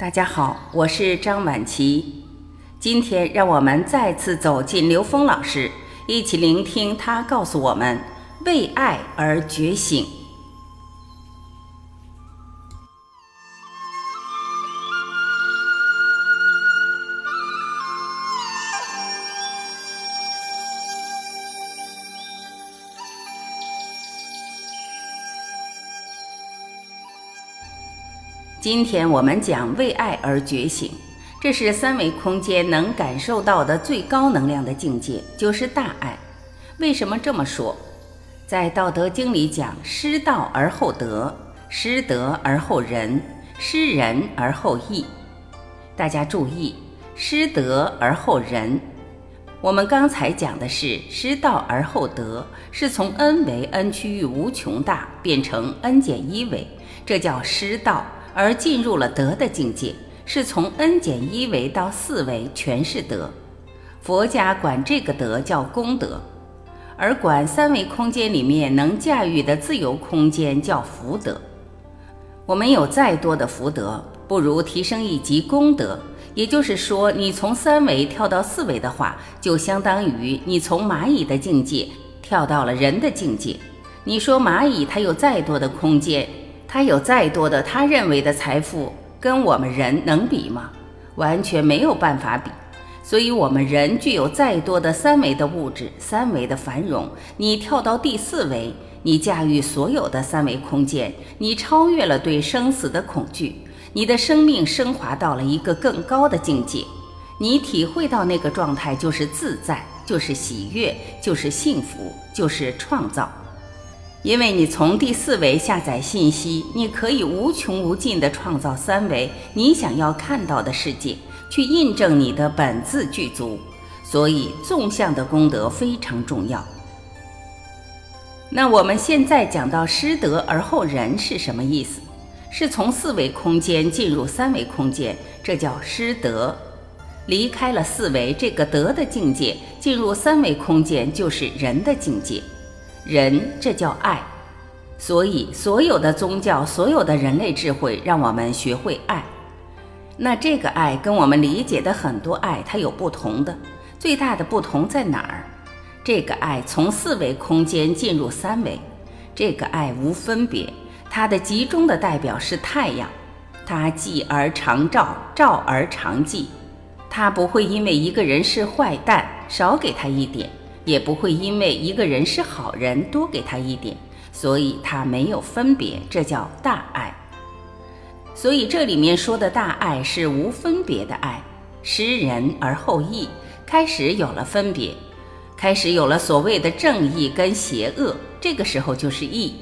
大家好，我是张晚琪。今天让我们再次走进刘峰老师，一起聆听他告诉我们：为爱而觉醒。今天我们讲为爱而觉醒，这是三维空间能感受到的最高能量的境界，就是大爱。为什么这么说？在《道德经》里讲：“失道而后德，失德而后仁，失仁而后义。”大家注意，“失德而后仁”。我们刚才讲的是“失道而后德”，是从 n 为 n 趋于无穷大变成 n 减一维，这叫失道。而进入了德的境界，是从 n 减一维到四维全是德。佛家管这个德叫功德，而管三维空间里面能驾驭的自由空间叫福德。我们有再多的福德，不如提升一级功德。也就是说，你从三维跳到四维的话，就相当于你从蚂蚁的境界跳到了人的境界。你说蚂蚁它有再多的空间？他有再多的他认为的财富，跟我们人能比吗？完全没有办法比。所以，我们人具有再多的三维的物质、三维的繁荣，你跳到第四维，你驾驭所有的三维空间，你超越了对生死的恐惧，你的生命升华到了一个更高的境界，你体会到那个状态就是自在，就是喜悦，就是幸福，就是创造。因为你从第四维下载信息，你可以无穷无尽地创造三维你想要看到的世界，去印证你的本自具足。所以纵向的功德非常重要。那我们现在讲到失德而后仁是什么意思？是从四维空间进入三维空间，这叫失德；离开了四维这个德的境界，进入三维空间就是人的境界。人，这叫爱，所以所有的宗教，所有的人类智慧，让我们学会爱。那这个爱跟我们理解的很多爱，它有不同的。最大的不同在哪儿？这个爱从四维空间进入三维，这个爱无分别，它的集中的代表是太阳，它寂而常照，照而常寂，它不会因为一个人是坏蛋，少给他一点。也不会因为一个人是好人多给他一点，所以他没有分别，这叫大爱。所以这里面说的大爱是无分别的爱，施仁而后义，开始有了分别，开始有了所谓的正义跟邪恶，这个时候就是义。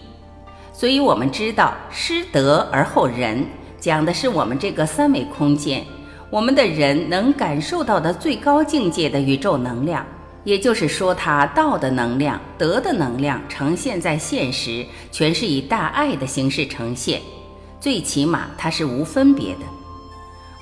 所以我们知道施德而后仁，讲的是我们这个三维空间，我们的人能感受到的最高境界的宇宙能量。也就是说，它道的能量、德的能量呈现在现实，全是以大爱的形式呈现。最起码，它是无分别的。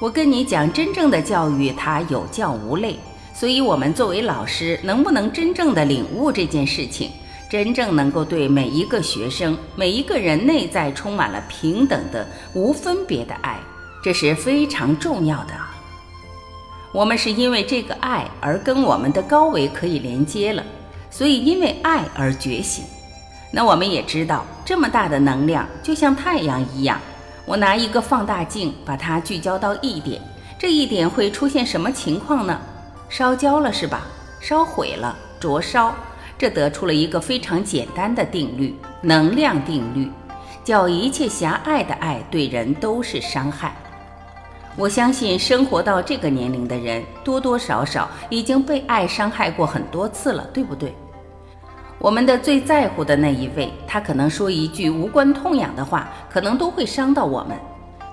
我跟你讲，真正的教育它有教无类。所以，我们作为老师，能不能真正的领悟这件事情，真正能够对每一个学生、每一个人内在充满了平等的、无分别的爱，这是非常重要的。我们是因为这个爱而跟我们的高维可以连接了，所以因为爱而觉醒。那我们也知道，这么大的能量就像太阳一样，我拿一个放大镜把它聚焦到一点，这一点会出现什么情况呢？烧焦了是吧？烧毁了，灼烧。这得出了一个非常简单的定律——能量定律，叫一切狭隘的爱对人都是伤害。我相信生活到这个年龄的人，多多少少已经被爱伤害过很多次了，对不对？我们的最在乎的那一位，他可能说一句无关痛痒的话，可能都会伤到我们；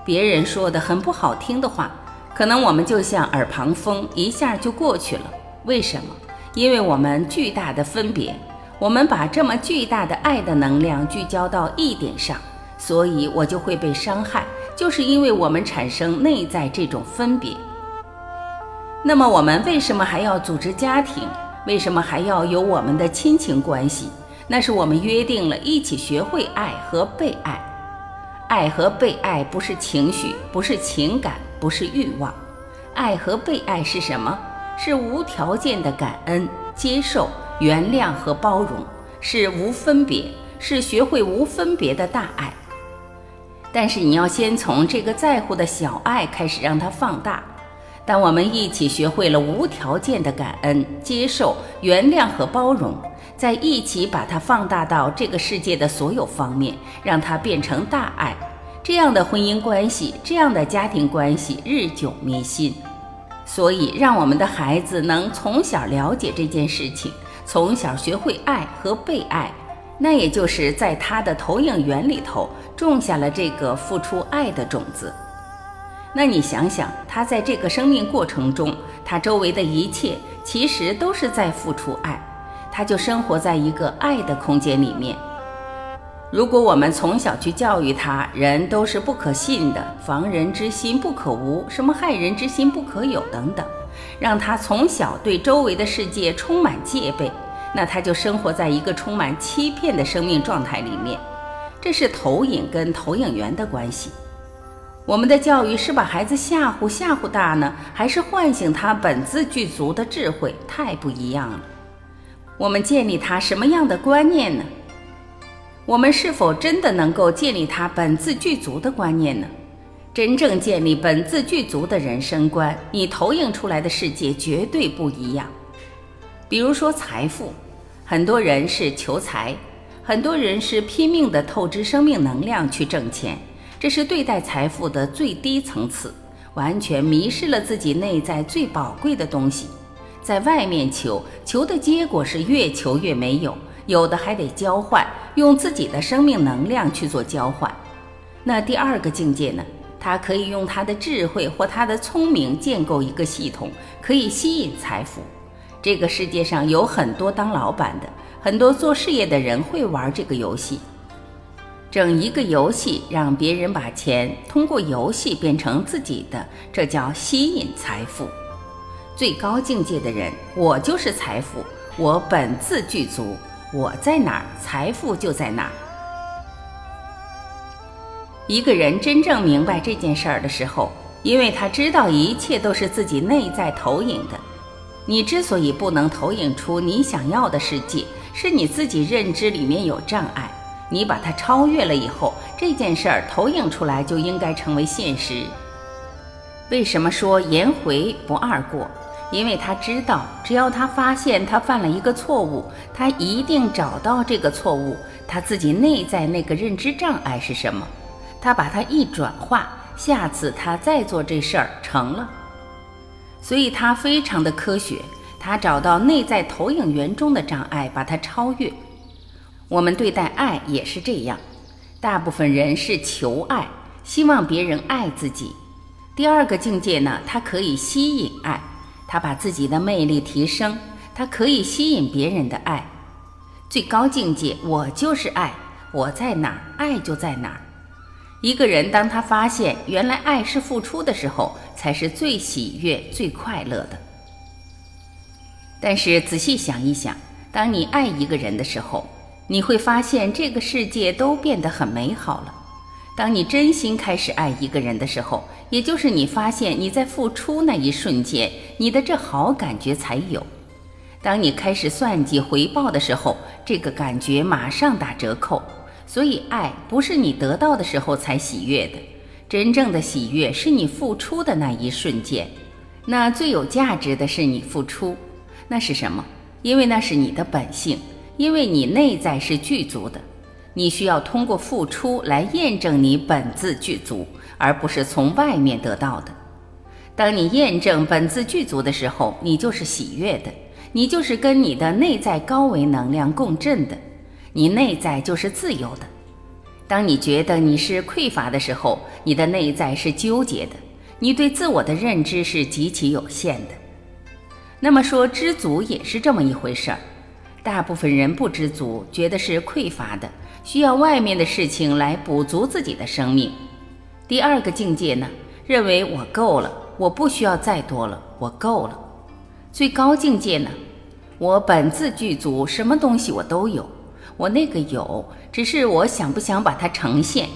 别人说的很不好听的话，可能我们就像耳旁风，一下就过去了。为什么？因为我们巨大的分别，我们把这么巨大的爱的能量聚焦到一点上，所以我就会被伤害。就是因为我们产生内在这种分别，那么我们为什么还要组织家庭？为什么还要有我们的亲情关系？那是我们约定了一起学会爱和被爱。爱和被爱不是情绪，不是情感，不是欲望。爱和被爱是什么？是无条件的感恩、接受、原谅和包容，是无分别，是学会无分别的大爱。但是你要先从这个在乎的小爱开始，让它放大。当我们一起学会了无条件的感恩、接受、原谅和包容，再一起把它放大到这个世界的所有方面，让它变成大爱，这样的婚姻关系，这样的家庭关系日久弥新。所以，让我们的孩子能从小了解这件事情，从小学会爱和被爱，那也就是在他的投影源里头种下了这个付出爱的种子。那你想想，他在这个生命过程中，他周围的一切其实都是在付出爱，他就生活在一个爱的空间里面。如果我们从小去教育他，人都是不可信的，防人之心不可无，什么害人之心不可有等等，让他从小对周围的世界充满戒备，那他就生活在一个充满欺骗的生命状态里面。这是投影跟投影源的关系。我们的教育是把孩子吓唬吓唬大呢，还是唤醒他本自具足的智慧？太不一样了。我们建立他什么样的观念呢？我们是否真的能够建立他本自具足的观念呢？真正建立本自具足的人生观，你投影出来的世界绝对不一样。比如说财富，很多人是求财，很多人是拼命的透支生命能量去挣钱。这是对待财富的最低层次，完全迷失了自己内在最宝贵的东西，在外面求，求的结果是越求越没有，有的还得交换，用自己的生命能量去做交换。那第二个境界呢？他可以用他的智慧或他的聪明建构一个系统，可以吸引财富。这个世界上有很多当老板的，很多做事业的人会玩这个游戏。整一个游戏，让别人把钱通过游戏变成自己的，这叫吸引财富。最高境界的人，我就是财富，我本自具足，我在哪儿，财富就在哪儿。一个人真正明白这件事儿的时候，因为他知道一切都是自己内在投影的。你之所以不能投影出你想要的世界，是你自己认知里面有障碍。你把它超越了以后，这件事儿投影出来就应该成为现实。为什么说颜回不二过？因为他知道，只要他发现他犯了一个错误，他一定找到这个错误，他自己内在那个认知障碍是什么，他把它一转化，下次他再做这事儿成了。所以他非常的科学，他找到内在投影源中的障碍，把它超越。我们对待爱也是这样，大部分人是求爱，希望别人爱自己。第二个境界呢，它可以吸引爱，它把自己的魅力提升，它可以吸引别人的爱。最高境界，我就是爱，我在哪儿，爱就在哪儿。一个人当他发现原来爱是付出的时候，才是最喜悦、最快乐的。但是仔细想一想，当你爱一个人的时候，你会发现这个世界都变得很美好了。当你真心开始爱一个人的时候，也就是你发现你在付出那一瞬间，你的这好感觉才有。当你开始算计回报的时候，这个感觉马上打折扣。所以，爱不是你得到的时候才喜悦的，真正的喜悦是你付出的那一瞬间。那最有价值的是你付出，那是什么？因为那是你的本性。因为你内在是具足的，你需要通过付出来验证你本自具足，而不是从外面得到的。当你验证本自具足的时候，你就是喜悦的，你就是跟你的内在高维能量共振的，你内在就是自由的。当你觉得你是匮乏的时候，你的内在是纠结的，你对自我的认知是极其有限的。那么说知足也是这么一回事儿。大部分人不知足，觉得是匮乏的，需要外面的事情来补足自己的生命。第二个境界呢，认为我够了，我不需要再多了，我够了。最高境界呢，我本自具足，什么东西我都有，我那个有，只是我想不想把它呈现。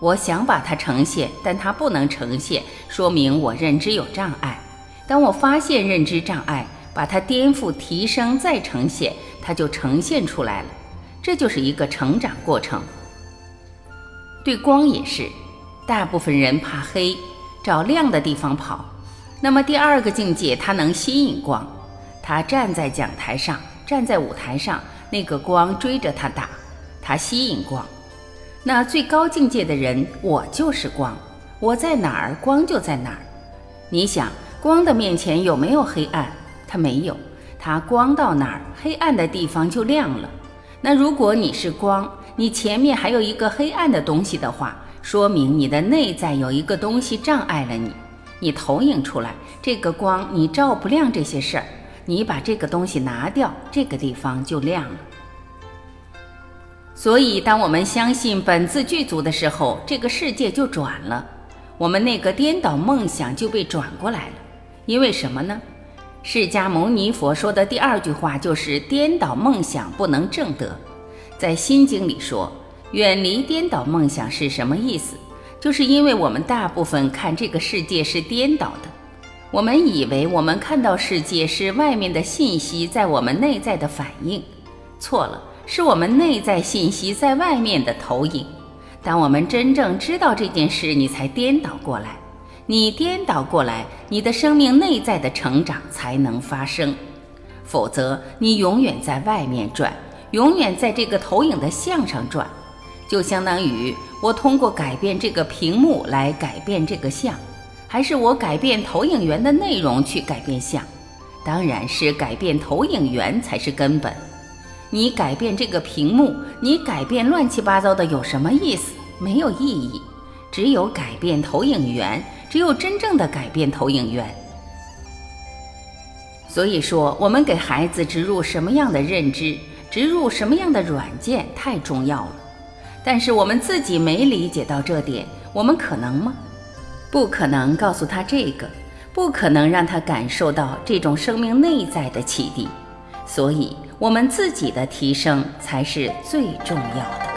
我想把它呈现，但它不能呈现，说明我认知有障碍。当我发现认知障碍，把它颠覆、提升、再呈现，它就呈现出来了。这就是一个成长过程。对光也是，大部分人怕黑，找亮的地方跑。那么第二个境界，它能吸引光。他站在讲台上，站在舞台上，那个光追着他打，他吸引光。那最高境界的人，我就是光，我在哪儿，光就在哪儿。你想，光的面前有没有黑暗？它没有，它光到哪儿，黑暗的地方就亮了。那如果你是光，你前面还有一个黑暗的东西的话，说明你的内在有一个东西障碍了你。你投影出来这个光，你照不亮这些事儿。你把这个东西拿掉，这个地方就亮了。所以，当我们相信本自具足的时候，这个世界就转了，我们那个颠倒梦想就被转过来了。因为什么呢？释迦牟尼佛说的第二句话就是“颠倒梦想不能正得”。在《心经》里说，远离颠倒梦想是什么意思？就是因为我们大部分看这个世界是颠倒的。我们以为我们看到世界是外面的信息在我们内在的反应，错了，是我们内在信息在外面的投影。当我们真正知道这件事，你才颠倒过来。你颠倒过来，你的生命内在的成长才能发生。否则，你永远在外面转，永远在这个投影的像上转，就相当于我通过改变这个屏幕来改变这个像。还是我改变投影源的内容去改变相，当然是改变投影源才是根本。你改变这个屏幕，你改变乱七八糟的有什么意思？没有意义。只有改变投影源，只有真正的改变投影源。所以说，我们给孩子植入什么样的认知，植入什么样的软件太重要了。但是我们自己没理解到这点，我们可能吗？不可能告诉他这个，不可能让他感受到这种生命内在的启迪，所以我们自己的提升才是最重要的。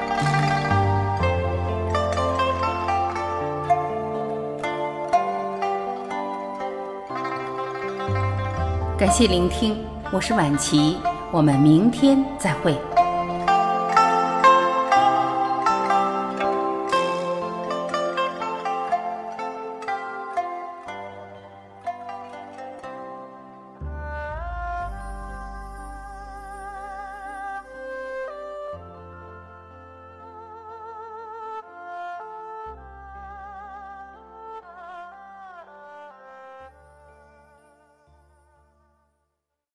感谢聆听，我是晚琪，我们明天再会。